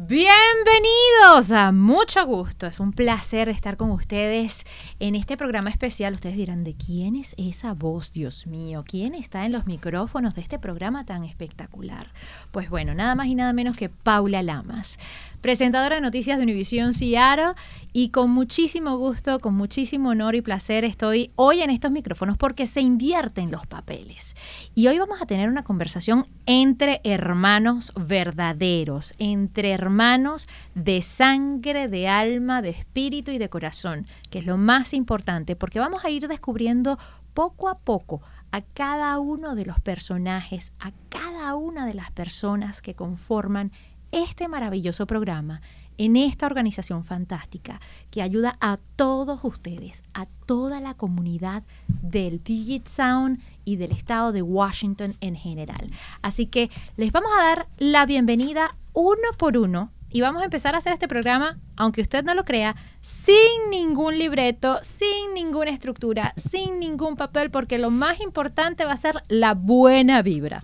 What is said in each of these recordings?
Bienvenidos a mucho gusto. Es un placer estar con ustedes en este programa especial. Ustedes dirán, ¿de quién es esa voz, Dios mío? ¿Quién está en los micrófonos de este programa tan espectacular? Pues bueno, nada más y nada menos que Paula Lamas presentadora de noticias de Univisión Seattle y con muchísimo gusto, con muchísimo honor y placer estoy hoy en estos micrófonos porque se invierten los papeles. Y hoy vamos a tener una conversación entre hermanos verdaderos, entre hermanos de sangre, de alma, de espíritu y de corazón, que es lo más importante porque vamos a ir descubriendo poco a poco a cada uno de los personajes, a cada una de las personas que conforman este maravilloso programa en esta organización fantástica que ayuda a todos ustedes, a toda la comunidad del Puget Sound y del estado de Washington en general. Así que les vamos a dar la bienvenida uno por uno y vamos a empezar a hacer este programa, aunque usted no lo crea, sin ningún libreto, sin ninguna estructura, sin ningún papel, porque lo más importante va a ser la buena vibra.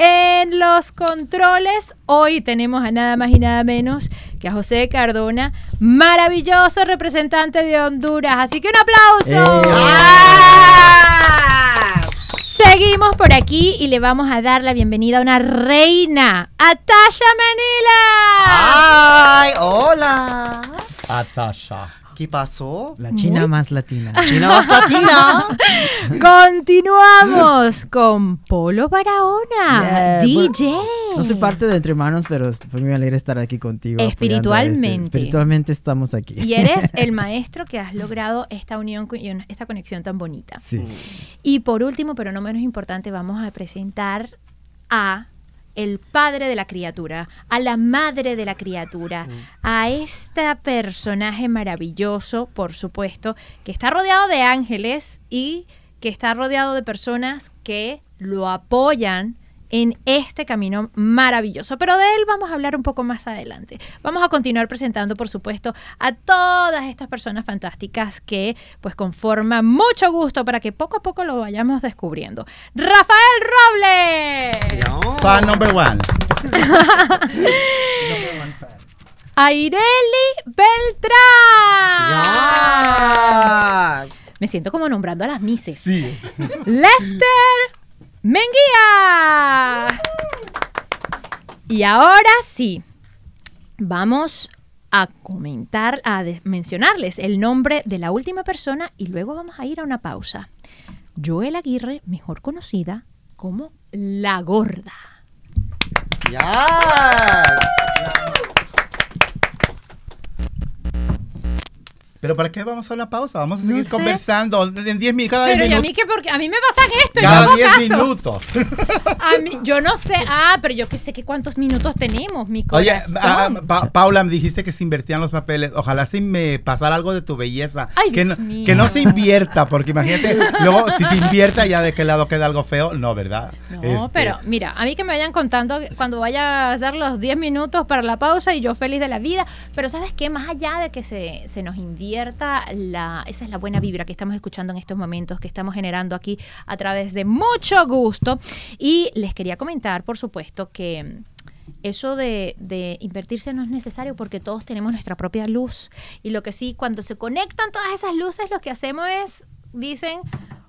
En los controles, hoy tenemos a nada más y nada menos que a José Cardona, maravilloso representante de Honduras. Así que un aplauso. ¡Eh! ¡Ah! Seguimos por aquí y le vamos a dar la bienvenida a una reina, a Tasha Manila. ¡Ay! ¡Hola! Atasha. ¿Qué pasó? La china más latina. China más latina. Continuamos con Polo Barahona, Yeah, DJ. No soy parte de Entre Manos, pero fue muy alegre estar aquí contigo. apoyando Espiritualmente. este- espiritualmente estamos aquí. Y eres el maestro que has logrado esta unión y esta conexión tan bonita. Sí. Y por último, pero no menos importante, vamos a presentar a el padre de la criatura, a la madre de la criatura, a este personaje maravilloso, por supuesto, que está rodeado de ángeles y que está rodeado de personas que lo apoyan en este camino maravilloso. Pero de él vamos a hablar un poco más adelante. Vamos a continuar presentando, por supuesto, a todas estas personas fantásticas que pues conforman mucho gusto para que poco a poco lo vayamos descubriendo. Rafael Robles. No. Fan number one. Aireli Beltrán. Yes. Me siento como nombrando a las mises. Sí. Lester Menguía. Y ahora sí, vamos a comentar, a mencionarles el nombre de la última persona y luego vamos a ir a una pausa. Joel Aguirre, mejor conocida como La Gorda. ¿Pero para qué vamos a una pausa? Vamos a No seguir sé. conversando en 10 minutos. Cada Pero 10 ¿y a mí qué? Porque a mí me pasan esto Cada hago 10 caso. minutos. A mí, yo no sé. Ah, pero yo que sé que cuántos minutos tenemos, mi Oye, corazón. ah, Pa- Paula, me dijiste que se invertían los papeles. Ojalá si me pasara algo de tu belleza. Ay, que, Dios no, mío. que no se invierta, porque imagínate, luego si se invierta ya de qué lado queda algo feo. No, ¿verdad? No, Este, pero mira, a mí que me vayan contando cuando vaya a hacer los 10 minutos para la pausa y yo feliz de la vida. Pero ¿sabes qué? Más allá de que se, se nos invierta, esa es la buena vibra que estamos escuchando en estos momentos, que estamos generando aquí a través de mucho gusto. Y les quería comentar, por supuesto, que eso de invertirse no es necesario porque todos tenemos nuestra propia luz. Y lo que sí, cuando se conectan todas esas luces, lo que hacemos es, dicen,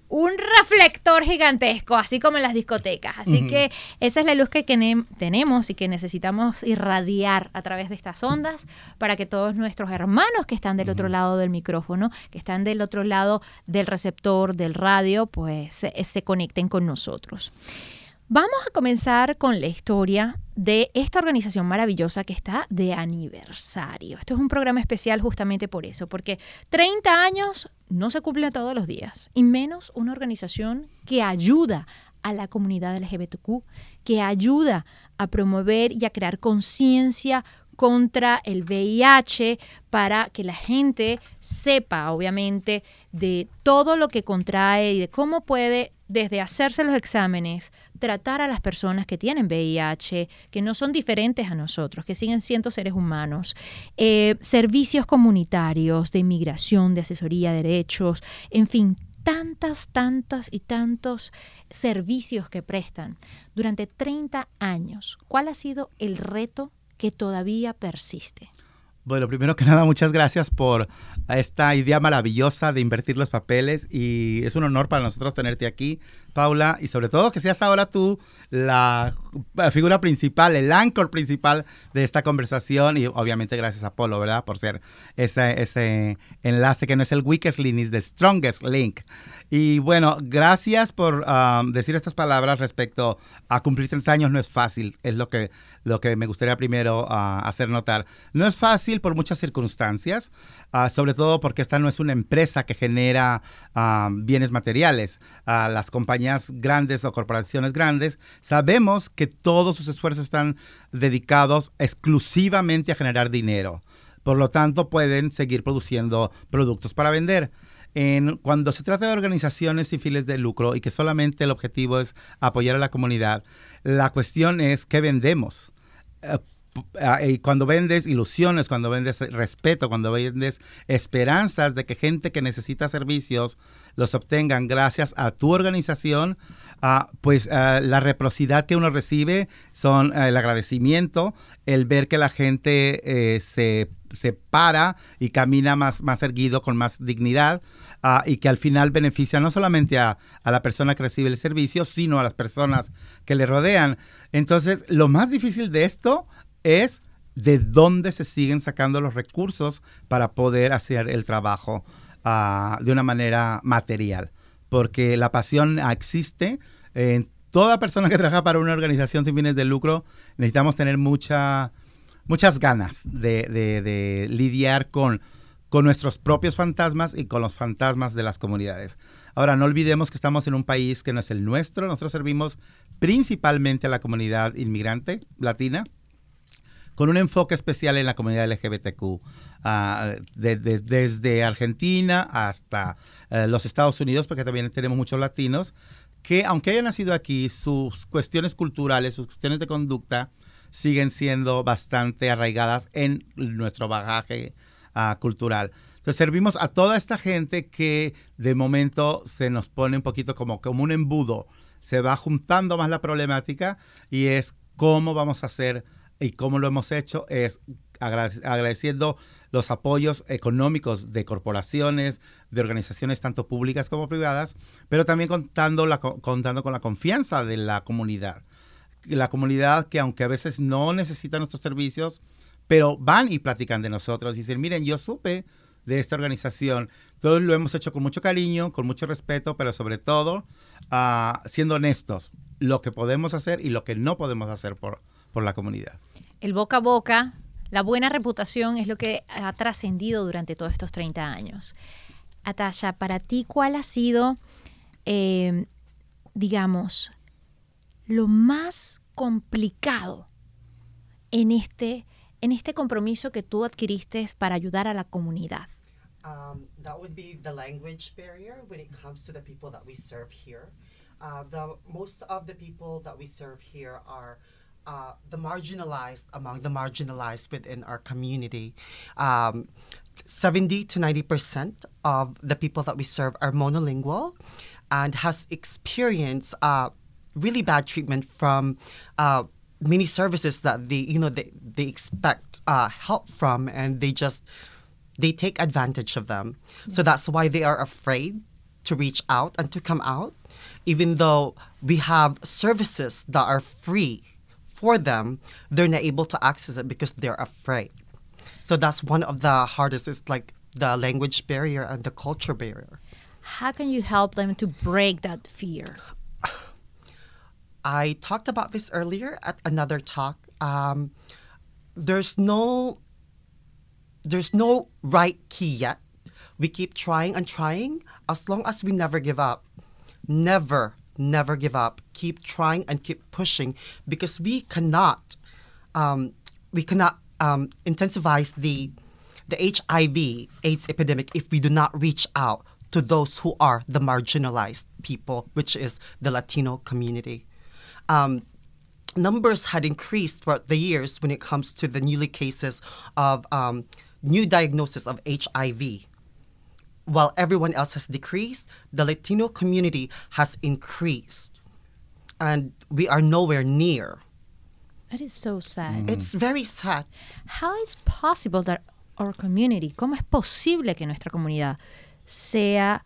un reflector gigantesco, así como en las discotecas. Así que esa es la luz que tenem- tenemos y que necesitamos irradiar a través de estas ondas para que todos nuestros hermanos que están del otro lado del micrófono, que están del otro lado del receptor, del radio, pues se, se conecten con nosotros. Vamos a comenzar con la historia de esta organización maravillosa que está de aniversario. Esto es un programa especial justamente por eso, porque 30 años no se cumplen todos los días, y menos una organización que ayuda a la comunidad LGBTQ, que ayuda a promover y a crear conciencia contra el VIH para que la gente sepa, obviamente, de todo lo que contrae y de cómo puede, desde hacerse los exámenes, tratar a las personas que tienen VIH, que no son diferentes a nosotros, que siguen siendo seres humanos, eh, servicios comunitarios de inmigración, de asesoría, de derechos, en fin, tantos, tantos y tantos servicios que prestan durante 30 años. ¿Cuál ha sido el reto que todavía persiste? Bueno, primero que nada, muchas gracias por esta idea maravillosa de invertir los papeles y es un honor para nosotros tenerte aquí, Paula, y sobre todo que seas ahora tú la figura principal, el anchor principal de esta conversación y obviamente gracias a Polo, ¿verdad? Por ser ese, ese enlace que no es el weakest link, es the strongest link. Y bueno, gracias por um, decir estas palabras respecto a cumplir 30 años. No es fácil, es lo que, lo que me gustaría primero uh, hacer notar. No es fácil por muchas circunstancias, uh, sobre todo porque esta no es una empresa que genera uh, bienes materiales. las compañías grandes o corporaciones grandes, sabemos que todos sus esfuerzos están dedicados exclusivamente a generar dinero. Por lo tanto, pueden seguir produciendo productos para vender cuando se trata de organizaciones sin fines de lucro y que solamente el objetivo es apoyar a la comunidad, la cuestión es qué vendemos. Eh, eh, y cuando vendes ilusiones, cuando vendes respeto, cuando vendes esperanzas de que gente que necesita servicios los obtengan gracias a tu organización, ah, pues ah, la reciprocidad que uno recibe son ah, el agradecimiento, el ver que la gente eh, se, se, para y camina más, más erguido, con más dignidad. y que al final beneficia no solamente a, a, la persona que recibe el servicio, sino a las personas que le rodean. Entonces, lo más difícil de esto es de dónde se siguen sacando los recursos para poder hacer el trabajo uh, de una manera material. Porque la pasión existe. En toda persona que trabaja para una organización sin fines de lucro, necesitamos tener mucha, muchas ganas de, de, de lidiar con, nuestros propios fantasmas y con los fantasmas de las comunidades. Ahora, no olvidemos que estamos en un país que no es el nuestro. Nosotros servimos principalmente a la comunidad inmigrante latina con un enfoque especial en la comunidad LGBTQ, ah, desde Argentina hasta eh, los Estados Unidos, porque también tenemos muchos latinos, que aunque hayan nacido aquí, sus cuestiones culturales, sus cuestiones de conducta, siguen siendo bastante arraigadas en nuestro bagaje ah, cultural. Entonces servimos a toda esta gente que de momento se nos pone un poquito como, como un embudo, se va juntando más la problemática y es cómo vamos a hacer y cómo lo hemos hecho es agradeciendo los apoyos económicos de corporaciones, de organizaciones tanto públicas como privadas, pero también contando, con la confianza de la comunidad. La comunidad que aunque a veces no necesita nuestros servicios, pero van y platican de nosotros y dicen, miren, yo supe de esta organización. Todo lo hemos hecho con mucho cariño, con mucho respeto, pero sobre todo uh, siendo honestos, lo que podemos hacer y lo que no podemos hacer por, por la comunidad. El boca a boca, la buena reputación es lo que ha trascendido durante todos estos 30 años. Atasha, para ti, ¿cuál ha sido, eh, digamos, lo más complicado en este, en este compromiso que tú adquiriste para ayudar a la comunidad? Um, that would be the language barrier when it comes to the people that we serve here. Uh, the most of the people that we serve here are uh, the marginalized among the marginalized within our community. Um, 70 to 90 percent of the people that we serve are monolingual and has experienced uh, really bad treatment from uh, many services that they you know they, they expect uh, help from and they just they take advantage of them so that's why they are afraid to reach out and to come out even though we have services that are free for them, they're not able to access it because they're afraid. So that's one of the hardest is like the language barrier and the culture barrier. How can you help them to break that fear? I talked about this earlier at another talk. Um, there's no there's no right key yet. We keep trying and trying as long as we never give up. Never never give up, keep trying and keep pushing because we cannot um, we cannot um, intensify the the HIV AIDS epidemic if we do not reach out to those who are the marginalized people, which is the Latino community. Um, numbers had increased throughout the years when it comes to the newly cases of um, new diagnosis of HIV while everyone else has decreased, the Latino community has increased. And we are nowhere near That is so sad. It's very sad. How is possible that our community, cómo es posible que nuestra comunidad sea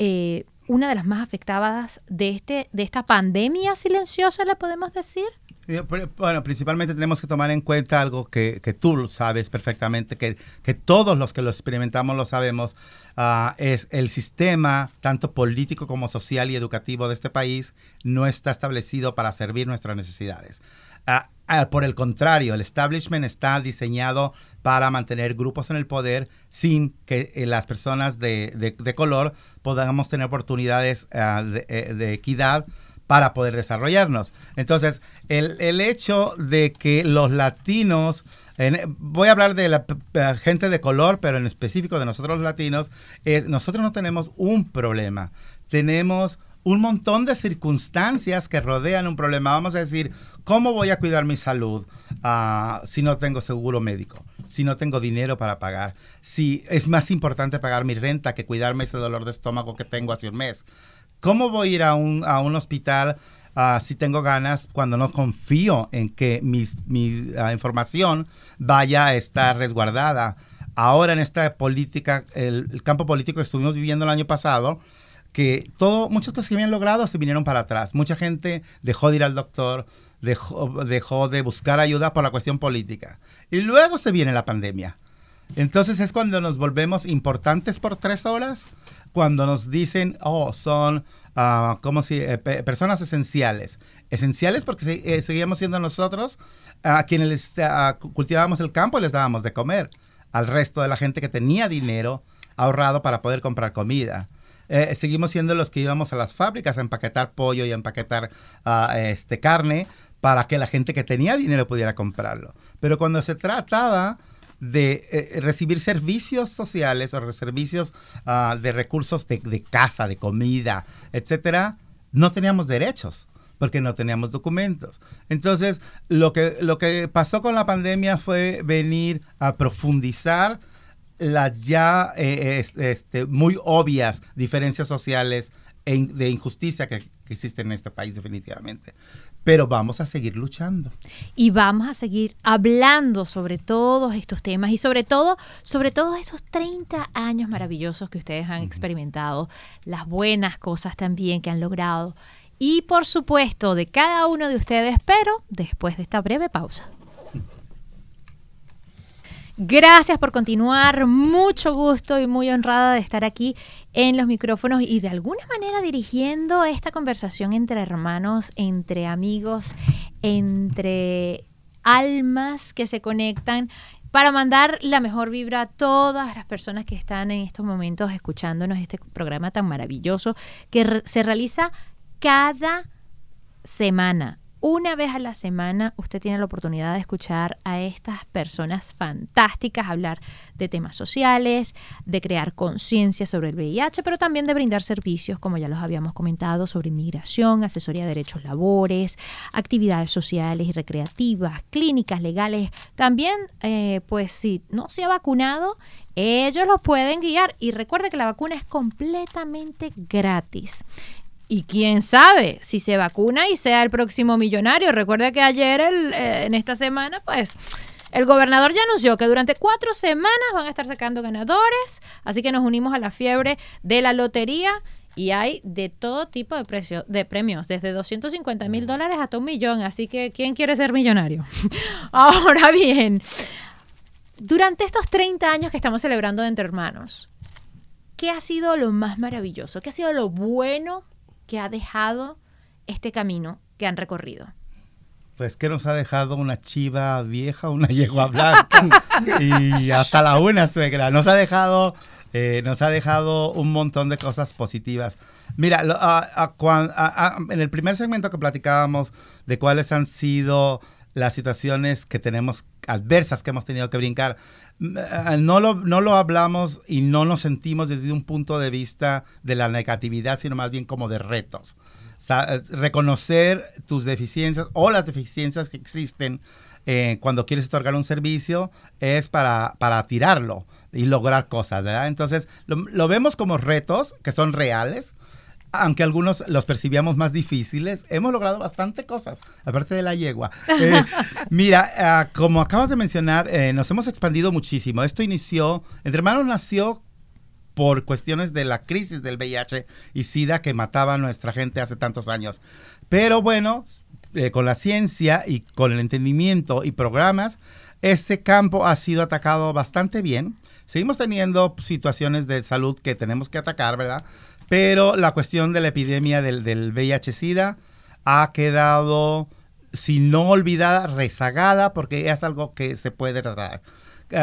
eh, una de las más afectadas de este de esta pandemia silenciosa, le podemos decir? Eh, Bueno, principalmente tenemos que tomar en cuenta algo que, que tú sabes perfectamente, que, que todos los que lo experimentamos lo sabemos, ah, es el sistema, tanto político como social y educativo de este país, no está establecido para servir nuestras necesidades. Ah, ah, por el contrario, el establishment está diseñado para mantener grupos en el poder sin que eh, las personas de, de- color podamos tener oportunidades ah, de, eh, de equidad para poder desarrollarnos. Entonces, el, el hecho de que los latinos, voy a hablar de la p- gente de color, pero en específico de nosotros los latinos, nosotros no tenemos un problema, tenemos un montón de circunstancias que rodean un problema. Vamos a decir, ¿cómo voy a cuidar mi salud ah, si no tengo seguro médico? Si no tengo dinero para pagar, si es más importante pagar mi renta que cuidarme ese dolor de estómago que tengo hace un mes. ¿Cómo voy a ir a un, a un hospital ah, si tengo ganas cuando no confío en que mis- mi ah, información vaya a estar resguardada? Ahora en esta política, el campo político que estuvimos viviendo el año pasado, que todo, muchas cosas que habían logrado se vinieron para atrás. Mucha gente dejó de ir al doctor, dejó, dejó de buscar ayuda por la cuestión política. Y luego se viene la pandemia. Entonces es cuando nos volvemos importantes por tres horas, cuando nos dicen, oh, son ah, como si pe- personas esenciales. Esenciales porque eh, seguíamos siendo nosotros a quienes cultivábamos el campo y les dábamos de comer al resto de la gente que tenía dinero ahorrado para poder comprar comida. Eh, seguimos siendo los que íbamos a las fábricas a empaquetar pollo y a empaquetar ah, este, carne para que la gente que tenía dinero pudiera comprarlo. Pero cuando se trataba de eh, recibir servicios sociales o servicios ah, de recursos de, de casa, de comida, etcétera, no teníamos derechos porque no teníamos documentos. Entonces, lo que, lo que pasó con la pandemia fue venir a profundizar las ya eh, es- este, muy obvias diferencias sociales e in- de injusticia que, que existen en este país definitivamente. Pero vamos a seguir luchando. y vamos a seguir hablando sobre todos estos temas y sobre todo, sobre todos estos 30 años maravillosos que ustedes han experimentado, las buenas cosas también que han logrado y por supuesto de cada uno de ustedes, pero después de esta breve pausa. Gracias por continuar, mucho gusto y muy honrada de estar aquí en los micrófonos y de alguna manera dirigiendo esta conversación entre hermanos, entre amigos, entre almas que se conectan para mandar la mejor vibra a todas las personas que están en estos momentos escuchándonos este programa tan maravilloso que se realiza cada semana. Una vez a la semana usted tiene la oportunidad de escuchar a estas personas fantásticas hablar de temas sociales, de crear conciencia sobre el VIH, pero también de brindar servicios, como ya los habíamos comentado, sobre inmigración, asesoría de derechos labores, actividades sociales y recreativas, clínicas legales. También, eh, pues si no se ha vacunado, ellos los pueden guiar. Y recuerde que la vacuna es completamente gratis. Y quién sabe si se vacuna y sea el próximo millonario. Recuerda que ayer, eh, en esta semana, pues el gobernador ya anunció que durante cuatro semanas van a estar sacando ganadores. Así que nos unimos a la fiebre de la lotería. Y hay de todo tipo de, precio, de premios, desde 250 mil dólares hasta un millón. Así que, ¿quién quiere ser millonario? Ahora bien, durante estos 30 años que estamos celebrando de Entre Hermanos, ¿qué ha sido lo más maravilloso? ¿Qué ha sido lo bueno que ha dejado este camino que han recorrido? Pues que nos ha dejado una chiva vieja, una yegua blanca y hasta la una suegra. Nos ha dejado, eh, nos ha dejado un montón de cosas positivas. Mira, lo- a- a cuan- a- a- en el primer segmento que platicábamos de cuáles han sido las situaciones que tenemos adversas que hemos tenido que brincar, no lo, no lo hablamos y no nos sentimos desde un punto de vista de la negatividad, sino más bien como de retos. Eh, reconocer tus deficiencias o las deficiencias que existen eh, cuando quieres otorgar un servicio es para, para tirarlo y lograr cosas, ¿verdad? Entonces, lo vemos como retos que son reales. Aunque algunos los percibíamos más difíciles, hemos logrado bastante cosas, aparte de la yegua. Eh, mira, ah, como acabas de mencionar, eh, nos hemos expandido muchísimo. Esto inició, Entre Hermanos nació por cuestiones de la crisis del VIH y SIDA que mataba a nuestra gente hace tantos años. Pero bueno, eh, con la ciencia y con el entendimiento y programas, ese campo ha sido atacado bastante bien. Seguimos teniendo situaciones de salud que tenemos que atacar, ¿verdad? Pero la cuestión de la epidemia del, del VIH-Sida ha quedado, si no olvidada, rezagada, porque es algo que se puede tratar.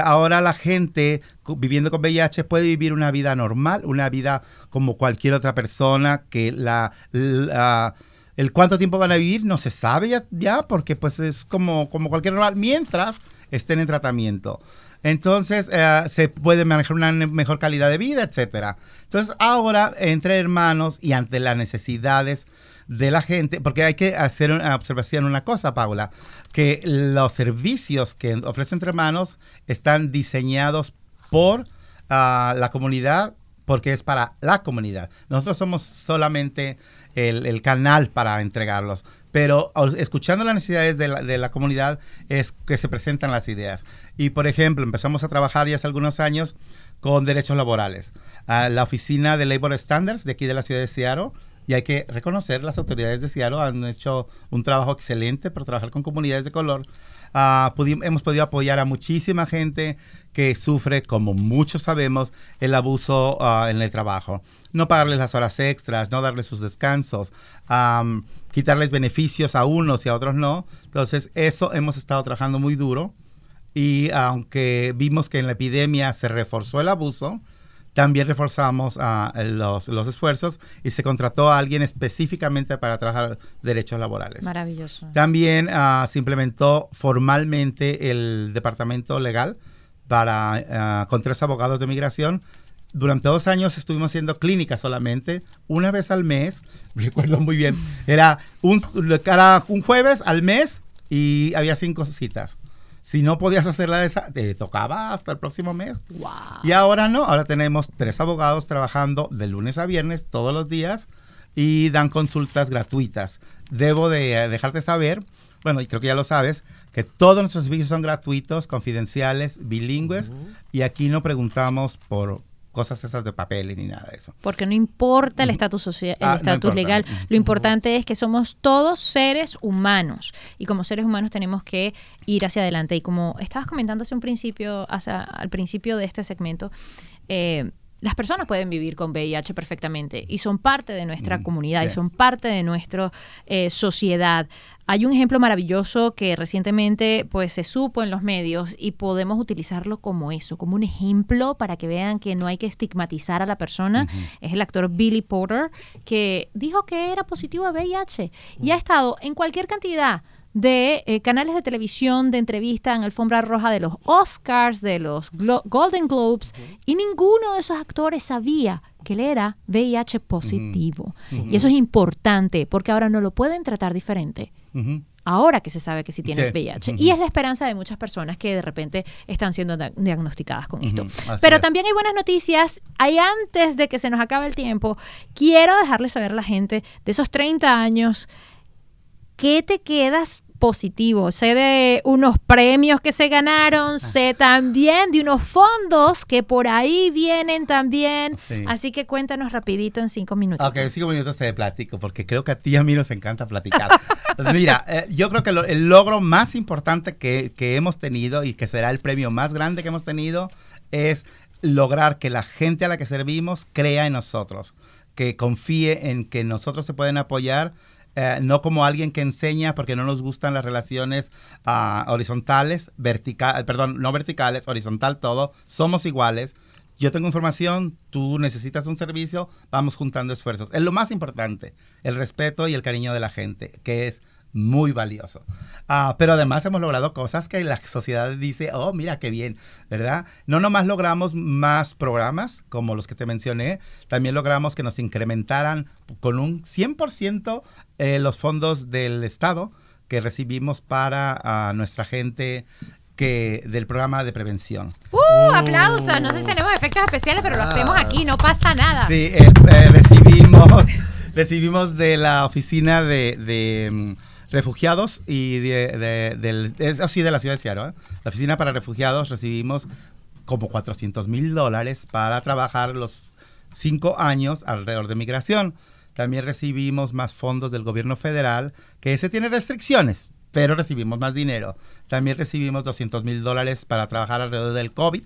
Ahora la gente viviendo con VIH puede vivir una vida normal, una vida como cualquier otra persona que la, el cuánto tiempo van a vivir no se sabe ya, porque pues es como, como cualquier normal mientras estén en tratamiento. Entonces eh, se puede manejar una mejor calidad de vida, etcétera. Entonces ahora entre hermanos y ante las necesidades de la gente, porque hay que hacer una observación una cosa, Paula, que los servicios que ofrecen entre hermanos están diseñados por ah, la comunidad, porque es para la comunidad. Nosotros somos solamente el, canal para entregarlos, pero escuchando las necesidades de la, de la, comunidad es que se presentan las ideas. Y por ejemplo, empezamos a trabajar ya hace algunos años con derechos laborales. Ah, la oficina de Labor Standards de aquí de la ciudad de Seattle y hay que reconocer, las autoridades de Seattle han hecho un trabajo excelente por trabajar con comunidades de color. Ah, hemos podido apoyar a muchísima gente que sufre, como muchos sabemos, el abuso ah, en el trabajo. No pagarles las horas extras, no darles sus descansos, quitarles beneficios a unos y a otros no. Entonces, eso hemos estado trabajando muy duro. Y aunque vimos que en la epidemia se reforzó el abuso, también reforzamos ah, los, esfuerzos y se contrató a alguien específicamente para trabajar derechos laborales. Maravilloso. También uh, se implementó formalmente el departamento legal para, ah, con tres abogados de migración. Durante dos años estuvimos haciendo clínicas solamente, una vez al mes, recuerdo muy bien, era un, cada un jueves al mes y había cinco citas. Si no podías hacerla esa, te tocaba hasta el próximo mes. Y ahora no, ahora tenemos tres abogados trabajando de lunes a viernes todos los días y dan consultas gratuitas. Debo de eh, dejarte saber, bueno, y creo que ya lo sabes, que todos nuestros servicios son gratuitos, confidenciales, bilingües, y aquí no preguntamos por, cosas esas de papel ni nada de eso. Porque no importa el estatus social, el ah, estatus legal, lo importante es que somos todos seres humanos. Y como seres humanos tenemos que ir hacia adelante. Y como estabas comentando hace un principio, hacia, al principio de este segmento, eh, las personas pueden vivir con VIH perfectamente y son parte de nuestra mm, comunidad y son parte de nuestra eh, sociedad. Hay un ejemplo maravilloso que recientemente pues se supo en los medios y podemos utilizarlo como eso, como un ejemplo para que vean que no hay que estigmatizar a la persona. Es el actor Billy Porter que dijo que era positivo a VIH y ha estado en cualquier cantidad de eh, canales de televisión, de entrevista en alfombra roja de los Oscars, de los Golden Globes, y ninguno de esos actores sabía que él era VIH positivo. Y eso es importante, porque ahora no lo pueden tratar diferente. Ahora que se sabe que sí tiene VIH. Y es la esperanza de muchas personas que de repente están siendo diagnosticadas con esto. Pero también hay buenas noticias. Hay antes de que se nos acabe el tiempo, quiero dejarles saber a la gente de esos 30 años qué te quedas positivo? Sé de unos premios que se ganaron, ah. sé también de unos fondos que por ahí vienen también. Así que cuéntanos rapidito en cinco minutos. Ok, cinco minutos te platico, porque creo que a ti y a mí nos encanta platicar. Mira, eh, yo creo que el logro más importante que, que hemos tenido y que será el premio más grande que hemos tenido es lograr que la gente a la que servimos crea en nosotros, que confíe en que nosotros se pueden apoyar eh, no como alguien que enseña porque no nos gustan las relaciones uh, horizontales, vertical, perdón, no verticales, horizontal todo, somos iguales. Yo tengo información, tú necesitas un servicio, vamos juntando esfuerzos. Es lo más importante, el respeto y el cariño de la gente, que es muy valioso. Ah, pero además hemos logrado cosas que la sociedad dice, oh, mira qué bien, ¿verdad? No nomás logramos más programas como los que te mencioné, también logramos que nos incrementaran con un 100% eh, los fondos del Estado que recibimos para ah, nuestra gente que del programa de prevención. ¡Uh! Aplausos. No sé si tenemos efectos especiales, pero lo hacemos aquí, no pasa nada. Sí, eh, eh, recibimos recibimos de la oficina de, de, mm, refugiados y de, de- es así de la ciudad de Seattle, ¿eh? la oficina para refugiados recibimos como 400 mil dólares para trabajar los cinco años alrededor de migración. También recibimos más fondos del gobierno federal, que ese tiene restricciones, pero recibimos más dinero. También recibimos 200 mil dólares para trabajar alrededor del COVID.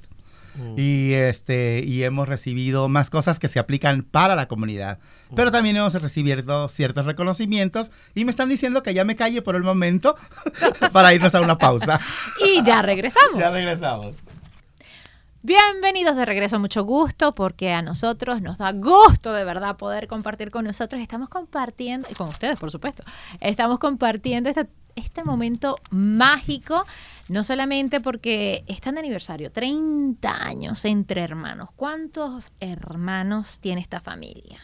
Y este y hemos recibido más cosas que se aplican para la comunidad. Pero también hemos recibido ciertos reconocimientos y me están diciendo que ya me calle por el momento para irnos a una pausa. Y ya regresamos. ya regresamos. Bienvenidos de regreso, mucho gusto, porque a nosotros nos da gusto de verdad poder compartir con nosotros. Estamos compartiendo, y con ustedes, por supuesto, estamos compartiendo este, este momento mágico, no solamente porque están de aniversario, 30 años entre hermanos. ¿Cuántos hermanos tiene esta familia?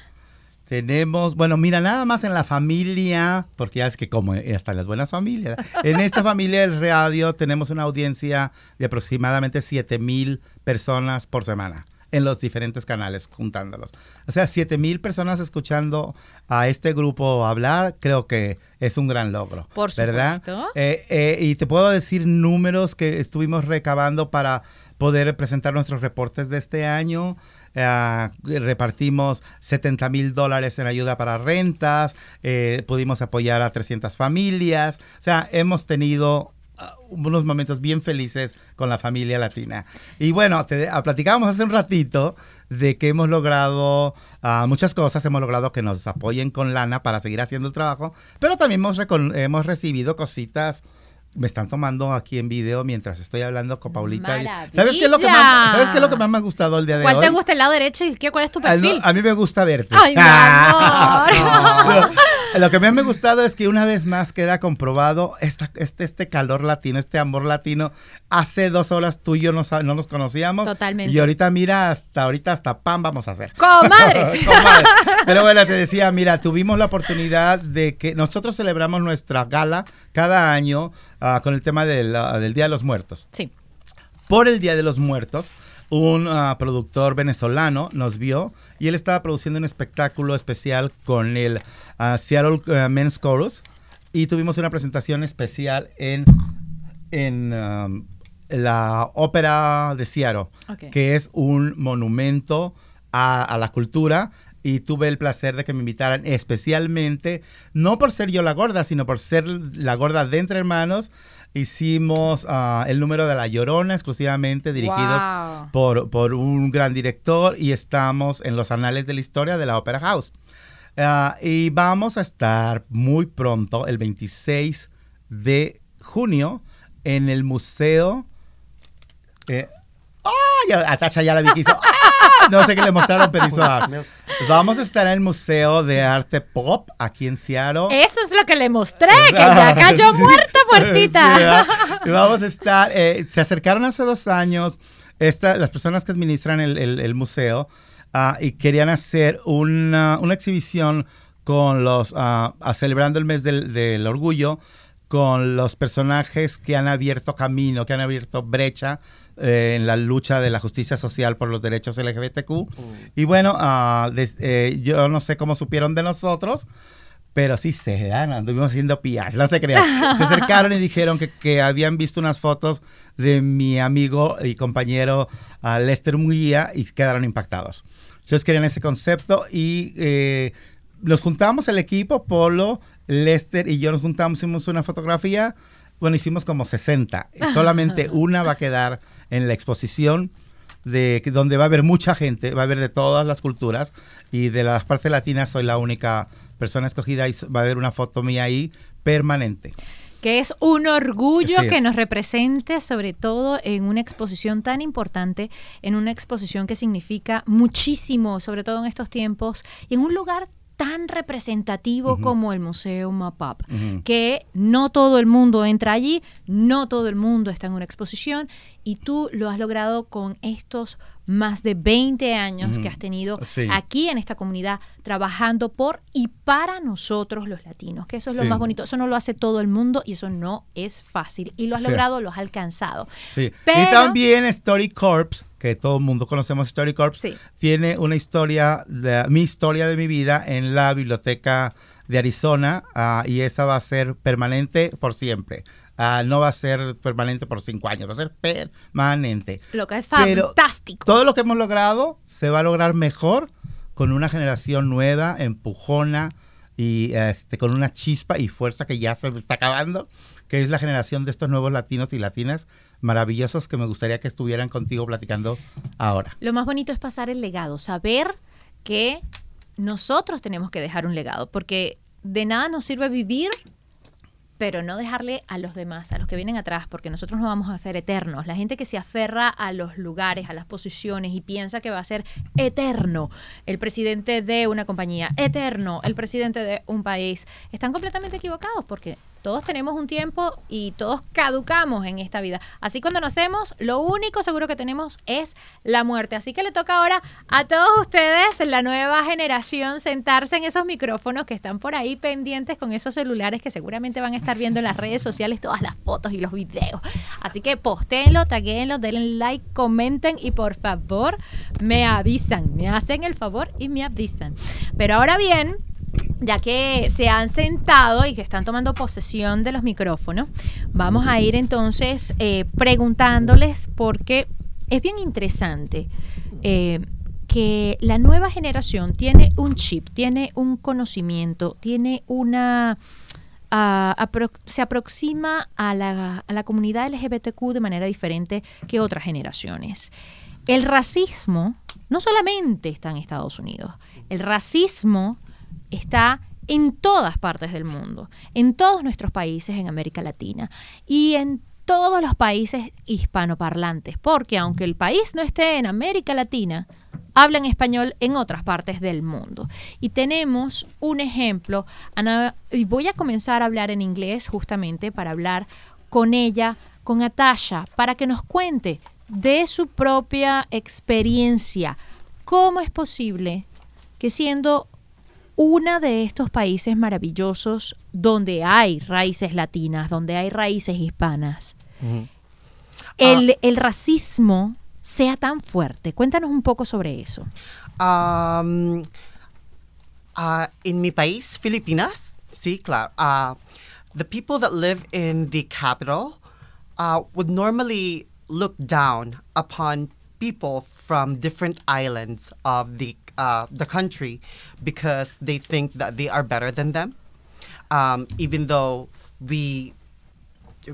Tenemos, bueno, mira, nada más en la familia, porque ya es que como hasta las buenas familias, en esta familia del radio tenemos una audiencia de aproximadamente 7 mil personas por semana en los diferentes canales juntándolos. O sea, 7 mil personas escuchando a este grupo hablar, creo que es un gran logro. Por ¿verdad? supuesto. Eh, eh, y te puedo decir números que estuvimos recabando para poder presentar nuestros reportes de este año. Eh, repartimos 70 mil dólares en ayuda para rentas, eh, pudimos apoyar a 300 familias, o sea, hemos tenido unos momentos bien felices con la familia latina. Y bueno, te, ah, platicábamos hace un ratito de que hemos logrado ah, muchas cosas, hemos logrado que nos apoyen con lana para seguir haciendo el trabajo, pero también hemos, hemos recibido cositas. Me están tomando aquí en video mientras estoy hablando con Paulita. y- ¿Sabes qué, es lo que más, Maravilla. ¿Sabes qué es lo que más me ha gustado el día de ¿Cuál hoy? te gusta el lado derecho y qué, cuál es tu Ah, no, perfil? A mí me gusta verte. Ay, mi amor. Pero lo que me ha gustado es que una vez más queda comprobado esta, este, este calor latino, este amor latino. Hace dos horas tú y yo no, nos conocíamos. Totalmente. Y ahorita, mira, hasta ahorita hasta pan vamos a hacer. Comadres. Comadre. Pero bueno, te decía, mira, tuvimos la oportunidad de que nosotros celebramos nuestra gala cada año ah, con el tema del, ah, del Día de los Muertos Sí. por el Día de los Muertos, un ah, productor venezolano nos vio y él estaba produciendo un espectáculo especial con el ah, Seattle ah, Men's Chorus y tuvimos una presentación especial en, en um, la ópera de Seattle, que es un monumento a, a la cultura. Y tuve el placer de que me invitaran especialmente, no por ser yo la gorda, sino por ser la gorda de Entre Hermanos. Hicimos ah, el número de La Llorona exclusivamente dirigidos Wow. por, por un gran director y estamos en los anales de la historia de la Opera House. Ah, y vamos a estar muy pronto, el 26 de junio, en el museo. Eh, ¡Ah! ya- la vi que hizo. ¡Ah! No sé qué le mostraron, pero hizo. ah. Vamos a estar en el Museo de Arte Pop aquí en Seattle. Eso es lo que le mostré, que ya cayó Sí. muerta, puertita. Sí, ¿verdad? Y vamos a estar, eh, se acercaron hace dos años esta- las personas que administran el, el- el museo ah, y querían hacer una, una exhibición con los, ah, ah, celebrando el mes del, del orgullo, con los personajes que han abierto camino, que han abierto brecha eh, en la lucha de la justicia social por los derechos LGBTQ. Y bueno, ah, des- eh, yo no sé cómo supieron de nosotros, pero sí se anduvimos haciendo PR, no se crean. Se acercaron y dijeron que, que habían visto unas fotos de mi amigo y compañero ah, Lester Munguía y quedaron impactados. Ellos querían ese concepto y eh, nos juntamos el equipo, Polo, Lester y yo nos juntamos, hicimos una fotografía. Bueno, hicimos como 60. Y solamente una va a quedar en la exposición de donde va a haber mucha gente, va a haber de todas las culturas y de las partes latinas soy la única persona escogida y va a haber una foto mía ahí permanente. que es un orgullo Sí. que nos represente, sobre todo en una exposición tan importante, en una exposición que significa muchísimo, sobre todo en estos tiempos, y en un lugar tan representativo como el Museo Mapap, que no todo el mundo entra allí, no todo el mundo está en una exposición, y tú lo has logrado con estos más de 20 años que has tenido Sí. aquí en esta comunidad, trabajando por y para nosotros los latinos, que eso es lo más bonito. Eso no lo hace todo el mundo y eso no es fácil. Y lo has Sí. logrado, lo has alcanzado. Pero- Y también Story Corps que todo el mundo conocemos StoryCorps, Sí. tiene una historia, de, mi historia de mi vida en la biblioteca de Arizona ah, y esa va a ser permanente por siempre. Ah, no va a ser permanente por cinco años, va a ser permanente. Lo que es Pero fantástico. Todo lo que hemos logrado se va a lograr mejor con una generación nueva, empujona y este, con una chispa y fuerza que ya se está acabando, que es la generación de estos nuevos latinos y latinas maravillosos que me gustaría que estuvieran contigo platicando ahora. Lo más bonito es pasar el legado, saber que nosotros tenemos que dejar un legado, porque de nada nos sirve vivir, pero no dejarle a los demás, a los que vienen atrás, porque nosotros no vamos a ser eternos. La gente que se aferra a los lugares, a las posiciones y piensa que va a ser eterno el presidente de una compañía, eterno el presidente de un país, están completamente equivocados porque todos tenemos un tiempo y todos caducamos en esta vida. Así cuando nacemos, lo único seguro que tenemos es la muerte. Así que le toca ahora a todos ustedes, la nueva generación, sentarse en esos micrófonos que están por ahí pendientes con esos celulares que seguramente van a estar viendo en las redes sociales todas las fotos y los videos. Así que postéenlo, taguéenlo, denle like, comenten y por favor me avisan, me hacen el favor y me avisan. Pero ahora bien, ya que se han sentado y que están tomando posesión de los micrófonos, vamos a ir entonces eh, preguntándoles porque es bien interesante eh, que la nueva generación tiene un chip, tiene un conocimiento, tiene una... ah, se aproxima a la, a la comunidad LGBTQ de manera diferente que otras generaciones. El racismo no solamente está en Estados Unidos, el racismo está en todas partes del mundo, en todos nuestros países en América Latina y en todos los países hispanoparlantes, porque aunque el país no esté en América Latina, hablan español en otras partes del mundo. Y tenemos un ejemplo, Ana, y voy a comenzar a hablar en inglés justamente para hablar con ella, con Atasha, para que nos cuente de su propia experiencia, cómo es posible que siendo uno de estos países maravillosos donde hay raíces latinas, donde hay raíces hispanas, el, el racismo sea tan fuerte. Cuéntanos un poco sobre eso. Um, uh, in mi país, Filipinas, sí, claro. Uh, the people that live in the capital would normally look down upon people from different islands of the uh, the country because they think that they are better than them, um, even though we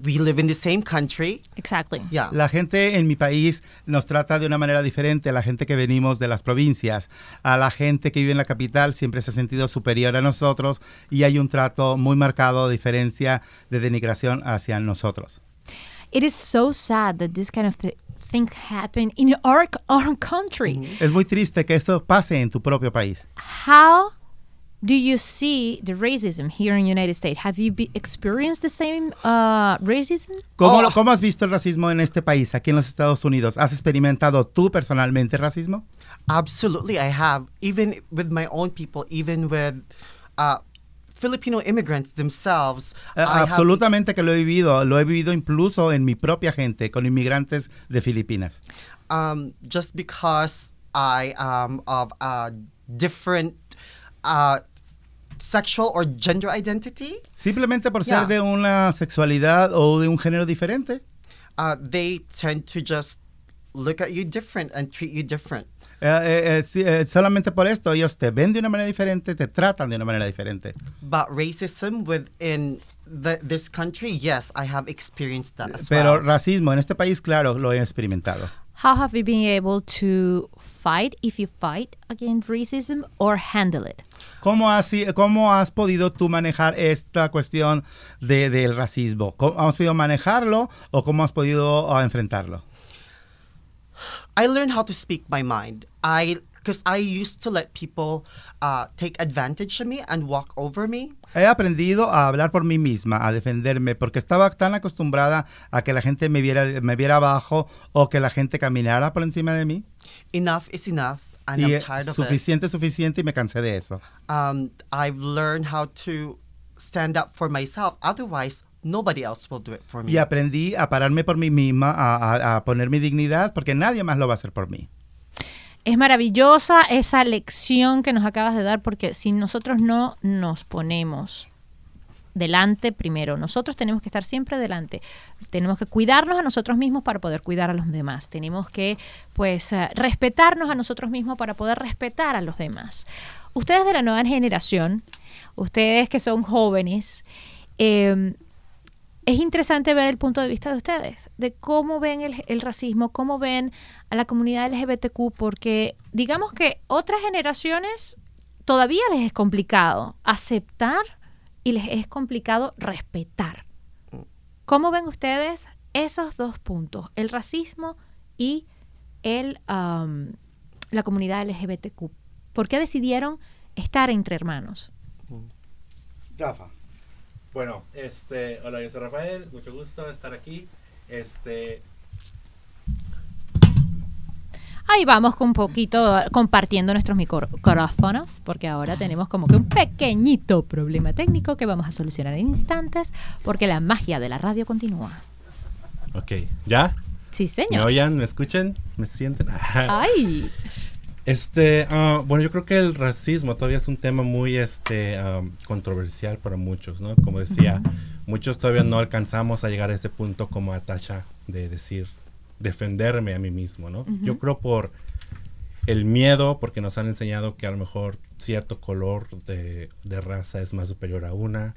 we live in the same country. Exactly. Yeah. La gente en mi país nos trata de una manera diferente a la gente que venimos de las provincias. A la gente que vive en la capital siempre se ha sentido superior a nosotros y hay un trato muy marcado de diferencia de denigración hacia nosotros. It is so sad that this kind of th- thing happen in our, our country. Es muy triste que esto pase en tu propio país. How do you see the racism here in the United States? Have you be- experienced the same uh, racism? ¿Cómo, Oh. ¿Cómo has visto el racismo en este país, aquí en los Estados Unidos? ¿Has experimentado tú personalmente racismo? Absolutely, I have. Even with my own people, even with uh, Filipino immigrants themselves. Have absolutamente que lo he vivido. Lo he vivido incluso en mi propia gente, con inmigrantes de Filipinas. um, just because I am of a different uh, sexual or gender identity, Simplemente por Yeah. ser de una sexualidad o de un género diferente. uh, they tend to just look at you different and treat you different. Eh, eh, eh, eh, solamente por esto ellos te ven de una manera diferente, te tratan de una manera diferente. But racism within the, this country, yes, I have experienced that as Pero well. racismo en este país, claro, lo he experimentado. How have you been able to fight, if you fight against racism, or handle it? ¿Cómo has, cómo has podido tú manejar esta cuestión de, del racismo? ¿Cómo has podido manejarlo o cómo has podido ah, enfrentarlo? I learned how to speak my mind. I because I used to let people uh, take advantage of me and walk over me. He aprendido a hablar por mí misma, a defenderme, porque estaba tan acostumbrada a que la gente me viera, me viera abajo o que la gente caminara por encima de mí. Enough is enough, and Y I'm tired of it. suficiente, suficiente y me cansé de eso. Um, I've learned how to stand up for myself. Otherwise, nobody else will do it for me. Y aprendí a pararme por mí misma, a, a- a poner mi dignidad, porque nadie más lo va a hacer por mí. Es maravillosa esa lección que nos acabas de dar porque si nosotros no nos ponemos delante primero, nosotros tenemos que estar siempre delante. Tenemos que cuidarnos a nosotros mismos para poder cuidar a los demás. Tenemos que pues eh, respetarnos a nosotros mismos para poder respetar a los demás. Ustedes de la nueva generación, ustedes que son jóvenes, eh, es interesante ver el punto de vista de ustedes, de cómo ven el, racismo, cómo ven a la comunidad LGBTQ, porque digamos que otras generaciones todavía les es complicado aceptar y les es complicado respetar. ¿Cómo ven ustedes esos dos puntos, el racismo y el, um, la comunidad LGBTQ? ¿Por qué decidieron estar entre hermanos? Rafa. Bueno, este, hola, yo soy Rafael, mucho gusto estar aquí. Este, Ahí vamos con un poquito compartiendo nuestros micrófonos, porque ahora tenemos como que un pequeñito problema técnico que vamos a solucionar en instantes, porque la magia de la radio continúa. ok, ¿ya? Sí, ¿Me señor. oyen? ¿Me escuchan? ¿Me sienten? Ay, Este, ah, bueno, yo creo que el racismo todavía es un tema muy este, am, controversial para muchos, ¿no? Como decía, muchos todavía no alcanzamos a llegar a ese punto como a Tasha de decir, defenderme a mí mismo, ¿no? Yo creo por el miedo, porque nos han enseñado que a lo mejor cierto color de, de raza es más superior a una.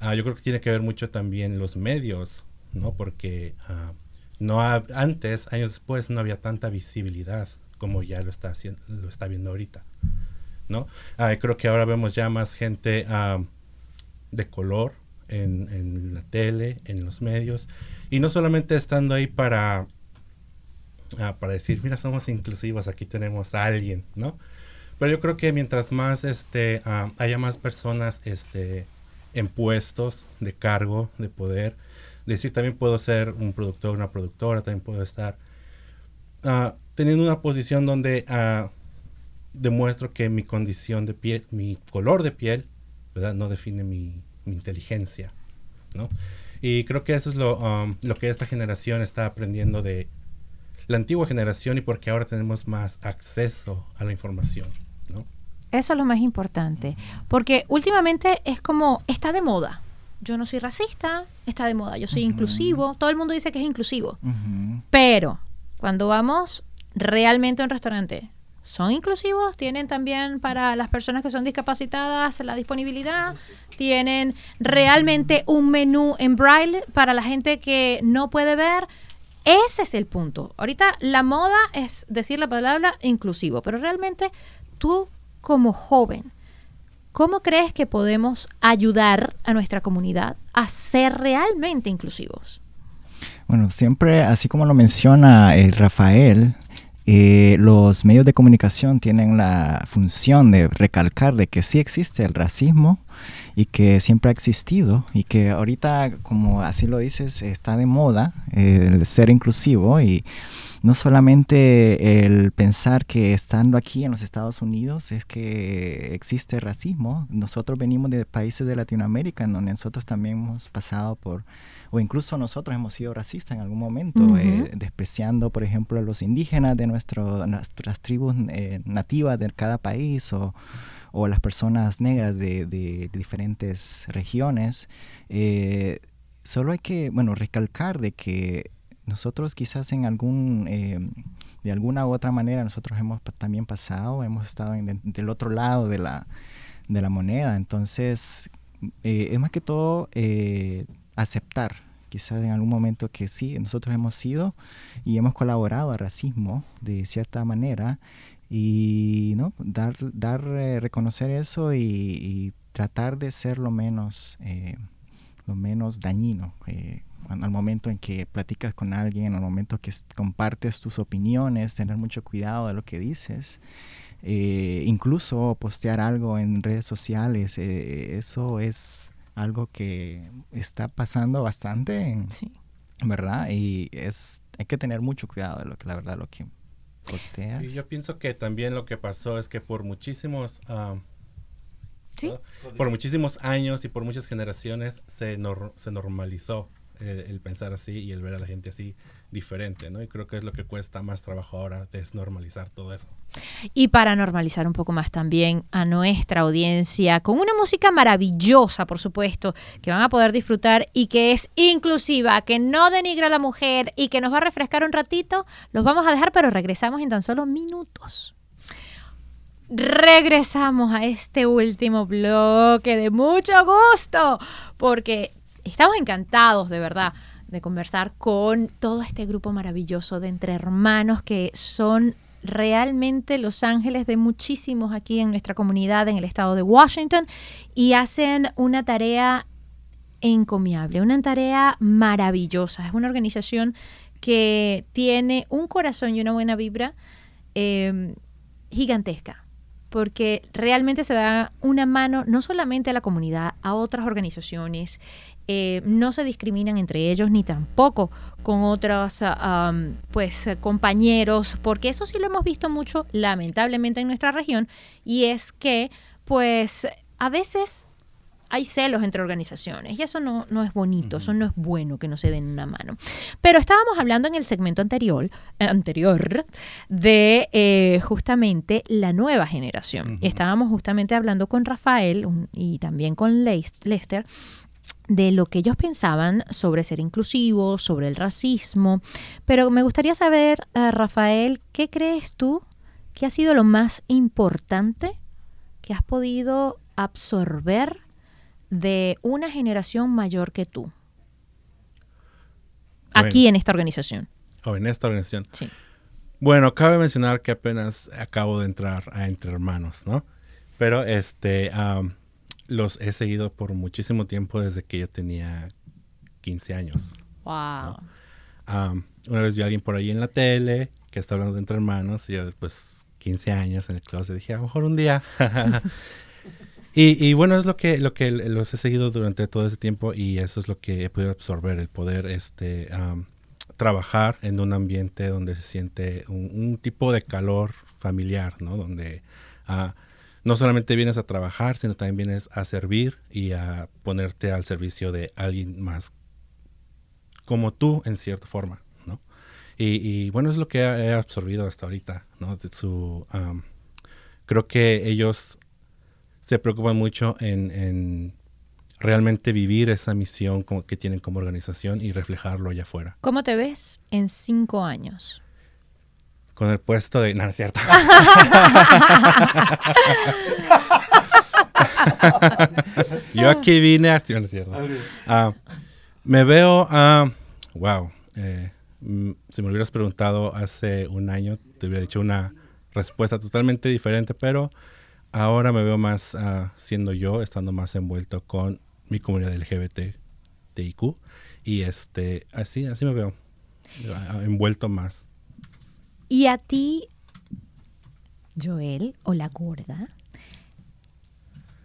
Ah, yo creo que tiene que ver mucho también los medios, ¿no? Porque ah, no ha- antes, años después, no había tanta visibilidad como ya lo está haciendo, lo está viendo ahorita, ¿no? Ah, creo que ahora vemos ya más gente ah, de color en, la tele, en los medios, y no solamente estando ahí para ah, para decir, mira, somos inclusivos, aquí tenemos a alguien, ¿no? Pero yo creo que mientras más este, ah, haya más personas este, en puestos de cargo, de poder, decir, también puedo ser un productor, una productora, también puedo estar teniendo una posición donde ah, demuestro que mi condición de piel, mi color de piel, ¿verdad? No define mi, mi inteligencia, ¿no? Y creo que eso es lo, um, lo que esta generación está aprendiendo de la antigua generación y porque ahora tenemos más acceso a la información, ¿no? eso es lo más importante, porque últimamente es como, está de moda. Yo no soy racista, está de moda. Yo soy inclusivo, todo el mundo dice que es inclusivo. Ujú. Pero cuando vamos realmente un restaurante, ¿son inclusivos? ¿Tienen también para las personas que son discapacitadas la disponibilidad? ¿Tienen realmente un menú en braille para la gente que no puede ver? Ese es el punto. Ahorita la moda es decir la palabra inclusivo, pero realmente tú como joven, ¿cómo crees que podemos ayudar a nuestra comunidad a ser realmente inclusivos? Bueno, siempre, así como lo menciona eh, Rafael, eh, los medios de comunicación tienen la función de recalcar de que sí existe el racismo y que siempre ha existido y que ahorita, como así lo dices, está de moda eh, el ser inclusivo y no solamente el pensar que estando aquí en los Estados Unidos es que existe racismo, nosotros venimos de países de Latinoamérica en donde nosotros también hemos pasado por o incluso nosotros hemos sido racistas en algún momento, eh, despreciando, por ejemplo, a los indígenas de nuestro, nuestras tribus eh, nativas de cada país o, o las personas negras de, de diferentes regiones. Eh, solo hay que, bueno, recalcar de que nosotros quizás en algún, eh, de alguna u otra manera, nosotros hemos también pasado, hemos estado del otro lado de la, de la moneda. Entonces, eh, es más que todo eh, aceptar, quizás en algún momento que sí, nosotros hemos sido y hemos colaborado al racismo de cierta manera y no dar, dar eh, reconocer eso y, y tratar de ser lo menos, lo menos dañino. Al momento en que platicas con alguien, al momento que compartes tus opiniones, tener mucho cuidado de lo que dices eh, incluso postear algo en redes sociales, eh, eso es algo que está pasando bastante, en- Sí. ¿verdad? Y es hay que tener mucho cuidado de lo que la verdad lo que posteas. Y yo pienso que también lo que pasó es que por muchísimos ah, Sí. ¿no? Por muchísimos años y por muchas generaciones se, nor- se normalizó el pensar así y el ver a la gente así diferente, ¿no? Y creo que es lo que cuesta más trabajo ahora, desnormalizar todo eso. Y para normalizar un poco más también a nuestra audiencia, con una música maravillosa, por supuesto, que van a poder disfrutar y que es inclusiva, que no denigra a la mujer y que nos va a refrescar un ratito, los vamos a dejar, pero regresamos en tan solo minutos. Regresamos a este último bloque de mucho gusto, porque estamos encantados, de verdad, de conversar con todo este grupo maravilloso de entre hermanos que son realmente los ángeles de muchísimos aquí en nuestra comunidad en el estado de Washington y hacen una tarea encomiable, una tarea maravillosa. Es una organización que tiene un corazón y una buena vibra eh, gigantesca, porque realmente se da una mano no solamente a la comunidad, a otras organizaciones, eh, no se discriminan entre ellos ni tampoco con otros um, pues eh, compañeros, porque eso sí lo hemos visto mucho lamentablemente en nuestra región y es que pues a veces hay celos entre organizaciones y eso no, no es bonito, eso no es bueno que no se den una mano. Pero estábamos hablando en el segmento anterior, eh, anterior de eh, justamente la nueva generación. Y estábamos justamente hablando con Rafael un- y también con Lester de lo que ellos pensaban sobre ser inclusivos, sobre el racismo. Pero me gustaría saber, eh, Rafael, ¿qué crees tú que ha sido lo más importante que has podido absorber de una generación mayor que tú? Aquí en esta organización. O en esta organización. Sí. Bueno, cabe mencionar que apenas acabo de entrar a Entre Hermanos, ¿no? Pero este, los he seguido por muchísimo tiempo desde que yo tenía 15 años. Wow. Una vez vi a alguien por ahí en la tele que está hablando de Entre Hermanos y yo después 15 años en el closet dije, a lo mejor un día. y, y bueno, es lo que, lo que los he seguido durante todo ese tiempo y eso es lo que he podido absorber, el poder este, trabajar en un ambiente donde se siente un, un tipo de calor familiar, ¿no? Donde ah, no solamente vienes a trabajar, sino también vienes a servir y a ponerte al servicio de alguien más como tú en cierta forma, ¿no? Y, bueno, es lo que he absorbido hasta ahorita, ¿no? Su, creo que ellos se preocupan mucho en, en, realmente vivir esa misión como que tienen como organización y reflejarlo allá afuera. ¿Cómo te ves en cinco años? Con el puesto de... No, es cierto. Yo aquí vine a... No, es cierto. Uh, me veo... Uh, wow. Eh, si me hubieras preguntado hace un año, te hubiera dicho una respuesta totalmente diferente, pero ahora me veo más uh, siendo yo, estando más envuelto con mi comunidad LGBT, TIQ, y este, así, así me veo, envuelto más. ¿Y a ti, Joel, o la gorda,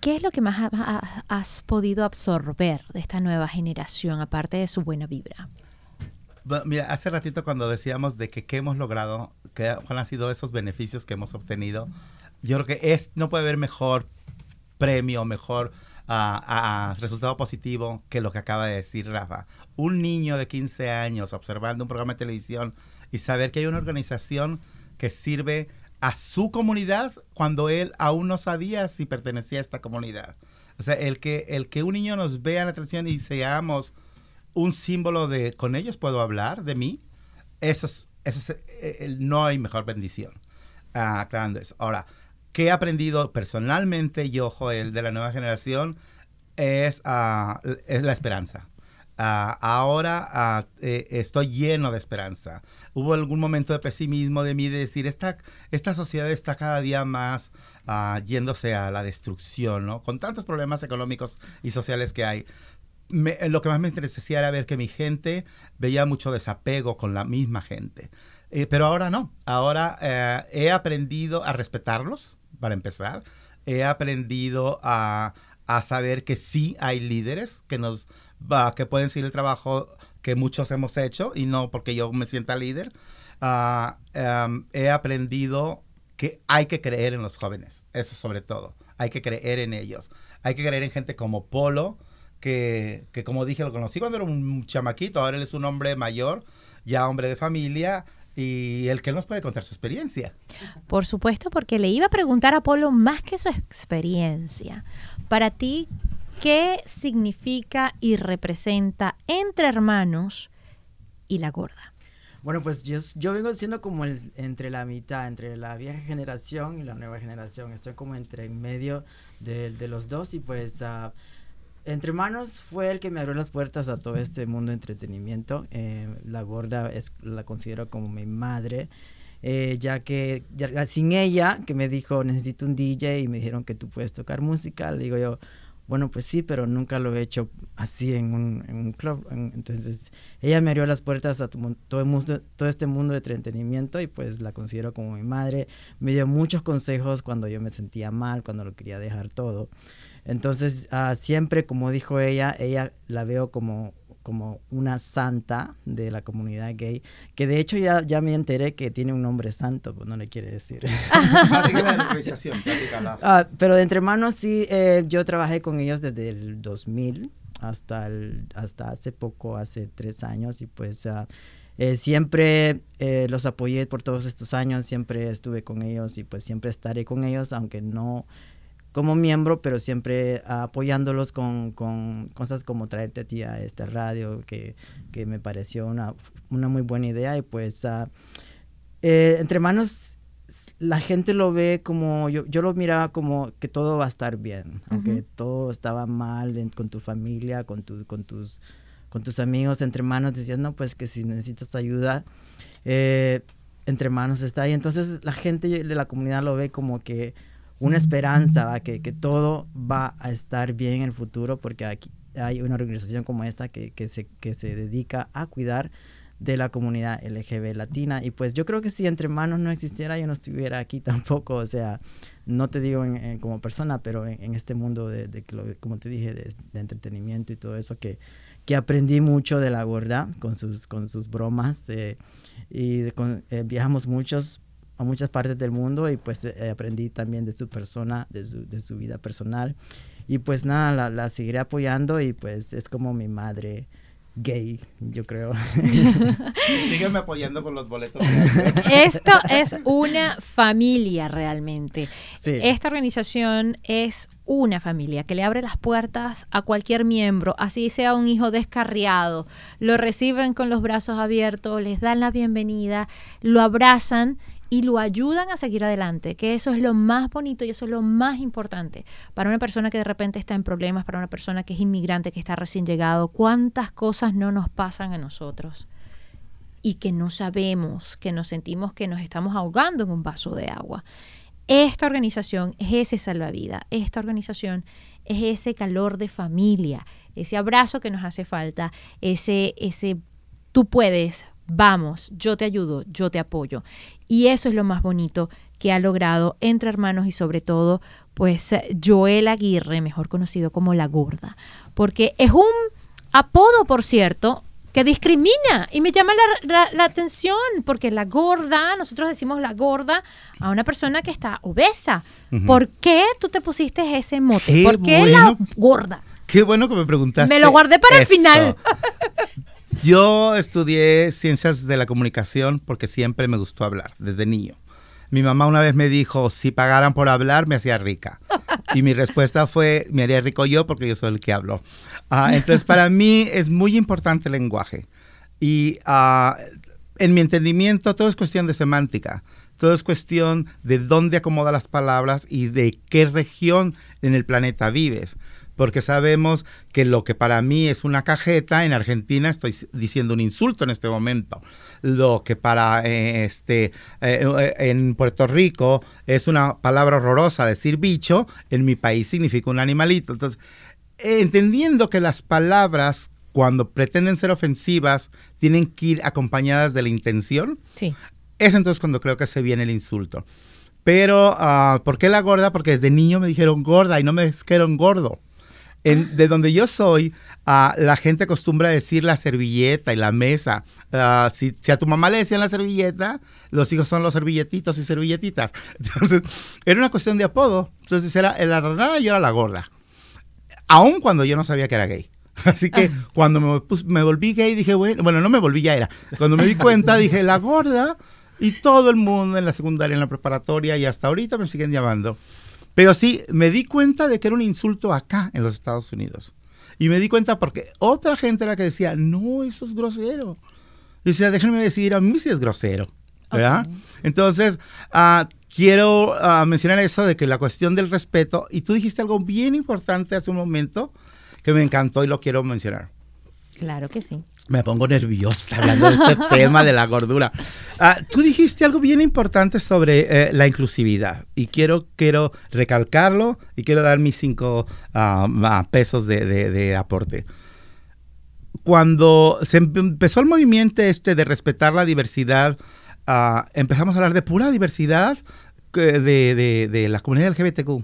qué es lo que más ha, has podido absorber de esta nueva generación, aparte de su buena vibra? Mira, hace ratito cuando decíamos de que qué hemos logrado, cuáles han sido esos beneficios que hemos obtenido, yo creo que es, no puede haber mejor premio, mejor uh, uh, resultado positivo que lo que acaba de decir Rafa. Un niño de 15 años observando un programa de televisión y saber que hay una organización que sirve a su comunidad cuando él aún no sabía si pertenecía a esta comunidad. O sea, el que, el que un niño nos vea en la televisión y seamos un símbolo de con ellos puedo hablar de mí, eso es, eso es eh, no hay mejor bendición. Uh, aclarando eso. Ahora, ¿qué he aprendido personalmente yo, Joel, de la nueva generación? Es, uh, es la esperanza. Ahora eh, estoy lleno de esperanza. Hubo algún momento de pesimismo de mí de decir, esta, esta sociedad está cada día más yéndose a la destrucción, ¿no? Con tantos problemas económicos y sociales que hay. Me, lo que más me interesaba era ver que mi gente veía mucho desapego con la misma gente. Eh, pero ahora no. Ahora eh, he aprendido a respetarlos, para empezar. He aprendido a, a saber que sí hay líderes que nos que pueden seguir el trabajo que muchos hemos hecho y no porque yo me sienta líder. Uh, um, he aprendido que hay que creer en los jóvenes, eso sobre todo, hay que creer en ellos, hay que creer en gente como Polo, que, que como dije, lo conocí cuando era un chamaquito, ahora él es un hombre mayor, ya hombre de familia, y el que nos puede contar su experiencia. Por supuesto, porque le iba a preguntar a Polo más que su experiencia. Para ti, ¿qué significa y representa entre hermanos y la gorda? Bueno, pues yo, yo vengo siendo como el, entre la mitad, entre la vieja generación y la nueva generación. Estoy como entre en medio de, de los dos y pues... Uh, entre Manos fue el que me abrió las puertas a todo este mundo de entretenimiento. Eh, la gorda es, la considero como mi madre, eh, ya que sin ella, que me dijo necesito un DJ y me dijeron que tú puedes tocar música, le digo yo, bueno, pues sí, pero nunca lo he hecho así en un, en un club. entonces, ella me abrió las puertas a todo, el mundo, todo este mundo de entretenimiento y pues la considero como mi madre. Me dio muchos consejos cuando yo me sentía mal, cuando lo quería dejar todo. Entonces, uh, siempre, como dijo ella, ella la veo como, como una santa de la comunidad gay, que de hecho ya, ya me enteré que tiene un nombre santo, pues no le quiere decir. ah, pero de entre manos sí, eh, yo trabajé con ellos desde el 2000 hasta, el, hasta hace poco, hace tres años, y pues... Uh, eh, siempre eh, los apoyé por todos estos años, siempre estuve con ellos y pues siempre estaré con ellos, aunque no como miembro, pero siempre apoyándolos con, con, cosas como traerte a ti a esta radio, que, que me pareció una, una, muy buena idea. Y pues, uh, eh, entre manos, la gente lo ve como, yo, yo lo miraba como que todo va a estar bien, aunque todo estaba mal con tu familia, con, tu, con, tus, con tus amigos, entre manos decías, no, pues que si necesitas ayuda, eh, entre manos está ahí. Entonces la gente de la comunidad lo ve como que una esperanza, Que, que, todo va a estar bien en el futuro porque aquí hay una organización como esta que, que, se, que se dedica a cuidar de la comunidad LGB latina. Y pues yo creo que si entre manos no existiera, yo no estuviera aquí tampoco. O sea, no te digo como persona, pero en, este mundo de, de, como te dije, de, entretenimiento y todo eso, que, que aprendí mucho de la gorda con sus, con sus bromas. Eh, y eh, viajamos muchos a muchas partes del mundo y pues eh, aprendí también de su persona, de su, de su vida personal. Y pues nada, la, la, seguiré apoyando y pues es como mi madre gay, yo creo. Sígueme apoyando con los boletos. Esto es una familia realmente. Esta organización es una familia que le abre las puertas a cualquier miembro, así sea un hijo descarriado. Lo reciben con los brazos abiertos, les dan la bienvenida, lo abrazan y lo ayudan a seguir adelante, que eso es lo más bonito y eso es lo más importante para una persona que de repente está en problemas, para una persona que es inmigrante, que está recién llegado, cuántas cosas no nos pasan a nosotros y que no sabemos, que nos sentimos que nos estamos ahogando en un vaso de agua. Esta organización es ese salvavidas, esta organización es ese calor de familia, ese abrazo que nos hace falta, ese, ese tú puedes, vamos, yo te ayudo, yo te apoyo. Y eso es lo más bonito que ha logrado entre hermanos y sobre todo, pues Joel Aguirre, mejor conocido como La Gorda, porque es un apodo, por cierto, que discrimina y me llama la, atención porque la gorda, nosotros decimos la gorda a una persona que está obesa. ¿Por qué tú te pusiste ese mote? ¿Por qué la gorda? Qué bueno que me preguntaste. Me lo guardé para el final. Yo estudié ciencias de la comunicación porque siempre me gustó hablar, desde niño. Mi mamá una vez me dijo, si pagaran por hablar, me hacía rica. Y mi respuesta fue, me haría rico yo porque yo soy el que hablo. Ah, entonces, para mí es muy importante el lenguaje. Y uh, en mi entendimiento, todo es cuestión de semántica. Todo es cuestión de dónde acomoda las palabras y de qué región en el planeta vives porque sabemos que lo que para mí es una cajeta, en Argentina estoy diciendo un insulto en este momento. Lo que para eh, este eh, en Puerto Rico es una palabra horrorosa, decir bicho, en mi país significa un animalito. Entonces, entendiendo que las palabras cuando pretenden ser ofensivas tienen que ir acompañadas de la intención, sí. es entonces cuando creo que se viene el insulto. Pero, uh, ¿por qué la gorda? Porque desde niño me dijeron gorda y no me dijeron gordo. En, de donde yo soy, la gente acostumbra a decir la servilleta y la mesa. Ah, si, si a tu mamá le decían la servilleta, los hijos son los servilletitos y servilletitas. Entonces, era una cuestión de apodo. Entonces, era la ranada y yo era la gorda. Aún cuando yo no sabía que era gay. Así que cuando me, me volví gay, dije, bueno, bueno, no me volví, ya era. Cuando me di cuenta, dije, la gorda. Y todo el mundo en la secundaria, en la preparatoria y hasta ahorita me siguen llamando. Pero sí, me di cuenta de que era un insulto acá en los Estados Unidos. Y me di cuenta porque otra gente era la que decía, no, eso es grosero. Y decía, déjenme decir, a mí sí es grosero. ¿Verdad? Entonces, ah, quiero ah, mencionar eso de que la cuestión del respeto, y tú dijiste algo bien importante hace un momento que me encantó y lo quiero mencionar. Claro que sí. Me pongo nerviosa hablando de este tema de la gordura. Ah, tú dijiste algo bien importante sobre eh, la inclusividad y quiero, quiero recalcarlo y quiero dar mis cinco ah, ah, pesos de, de- de aporte. Cuando se empe- empezó el movimiento este de respetar la diversidad, empezamos a hablar de pura diversidad de- de la comunidad LGBTQ.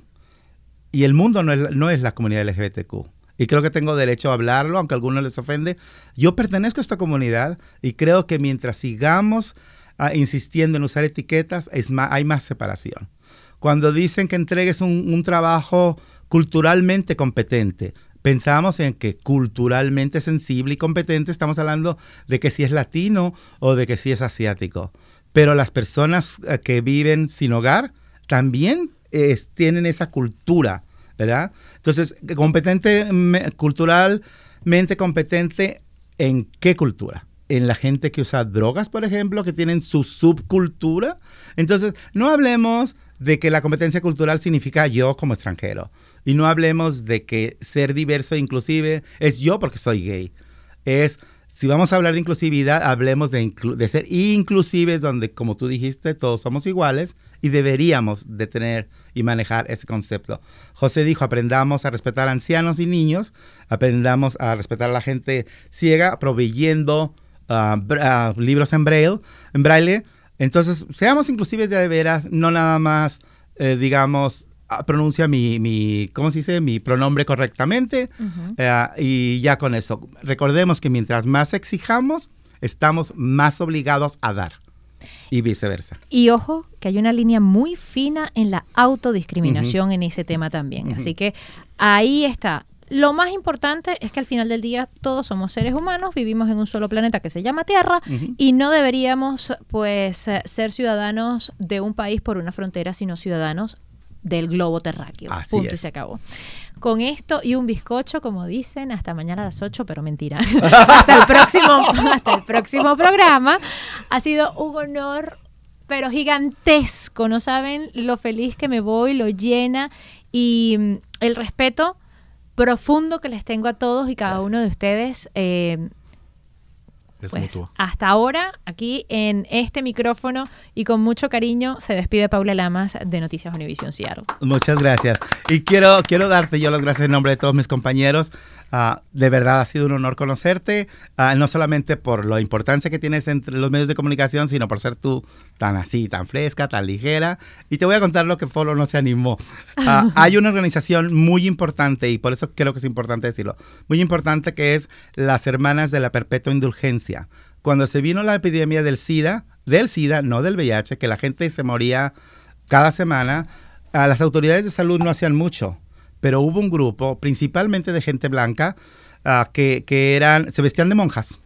Y el mundo no es, no es la comunidad LGBTQ. Y creo que tengo derecho a hablarlo, aunque a algunos les ofende. Yo pertenezco a esta comunidad y creo que mientras sigamos ah, insistiendo en usar etiquetas, es ma- hay más separación. Cuando dicen que entregues un, un trabajo culturalmente competente, pensamos en que culturalmente sensible y competente estamos hablando de que si es latino o de que si es asiático. Pero las personas eh, que viven sin hogar también eh, tienen esa cultura, ¿verdad? Entonces, competente, me- culturalmente competente, ¿en qué cultura? En la gente que usa drogas, por ejemplo, que tienen su subcultura. Entonces, no hablemos de que la competencia cultural significa yo como extranjero. Y no hablemos de que ser diverso inclusive es yo porque soy gay. Es, si vamos a hablar de inclusividad, hablemos de, inclu- de ser inclusives donde, como tú dijiste, todos somos iguales y deberíamos de tener y manejar ese concepto. José dijo, aprendamos a respetar a ancianos y niños, aprendamos a respetar a la gente ciega, proveyendo br- ah, libros en braille, en braille. Entonces, seamos inclusives de, veras, no nada más, eh, digamos, ah, pronuncia mi, mi, ¿cómo se dice? Mi pronombre correctamente eh, y ya con eso. Recordemos que mientras más exijamos, estamos más obligados a dar y viceversa. Y ojo, que hay una línea muy fina en la autodiscriminación en ese tema también. Así que ahí está. Lo más importante es que al final del día todos somos seres humanos, vivimos en un solo planeta que se llama Tierra y no deberíamos pues eh, ser ciudadanos de un país por una frontera, sino ciudadanos del globo terráqueo. Así Punto y es. se acabó. Con esto y un bizcocho, como dicen, hasta mañana a las 8, pero mentira. hasta, el próximo, hasta el próximo programa. Ha sido un honor, pero gigantesco. No saben lo feliz que me voy, lo llena y mm, el respeto profundo que les tengo a todos y cada uno de ustedes. eh, Es pues, mutuo. hasta ahora, aquí en este micrófono y con mucho cariño, se despide Paula Lamas de Noticias Univisión Seattle. Muchas gracias. Y quiero, quiero darte yo las gracias en nombre de todos mis compañeros. Ah, de verdad ha sido un honor conocerte, ah, no solamente por la importancia que tienes entre los medios de comunicación, sino por ser tú tan así, tan fresca, tan ligera. Y te voy a contar lo que Polo no se animó. Ah, hay una organización muy importante, y por eso creo que es importante decirlo, muy importante que es las Hermanas de la Perpetua Indulgencia. Cuando se vino la epidemia del SIDA, del SIDA, no del VIH, que la gente se moría cada semana, a las autoridades de salud no hacían mucho, pero hubo un grupo, principalmente de gente blanca, ah, que, que eran, se vestían de monjas.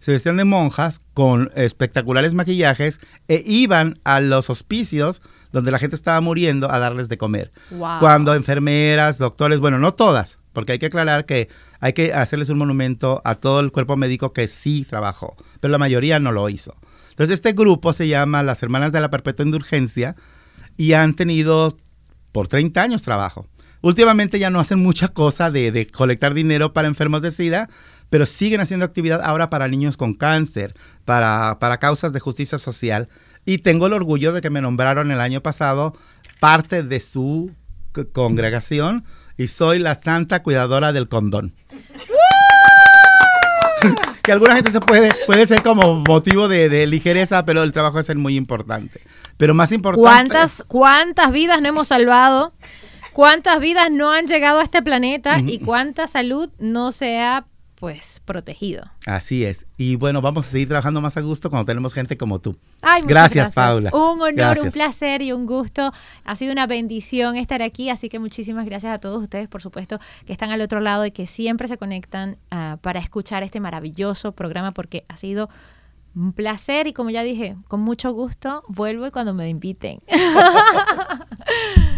Se vestían de monjas con espectaculares maquillajes e iban a los hospicios donde la gente estaba muriendo a darles de comer. Wow. Cuando enfermeras, doctores, bueno, no todas, porque hay que aclarar que hay que hacerles un monumento a todo el cuerpo médico que sí trabajó, pero la mayoría no lo hizo. Entonces este grupo se llama las Hermanas de la Perpetua Indulgencia y han tenido por 30 años trabajo. Últimamente ya no hacen mucha cosa de, de colectar dinero para enfermos de SIDA, pero siguen haciendo actividad ahora para niños con cáncer, para, para causas de justicia social. Y tengo el orgullo de que me nombraron el año pasado parte de su congregación y soy la santa cuidadora del condón. que alguna gente se puede, puede ser como motivo de, de ligereza, pero el trabajo es muy importante. Pero más importante... ¿Cuántas, ¿Cuántas vidas no hemos salvado cuántas vidas no han llegado a este planeta y cuánta salud no se ha pues protegido. Así es. Y bueno, vamos a seguir trabajando más a gusto cuando tenemos gente como tú. Ay, muchas gracias, Paula. Un honor, Gracias. un placer y un gusto. Ha sido una bendición estar aquí, así que muchísimas gracias a todos ustedes, por supuesto, que están al otro lado y que siempre se conectan ah, para escuchar este maravilloso programa porque ha sido un placer y como ya dije, con mucho gusto vuelvo y cuando me inviten.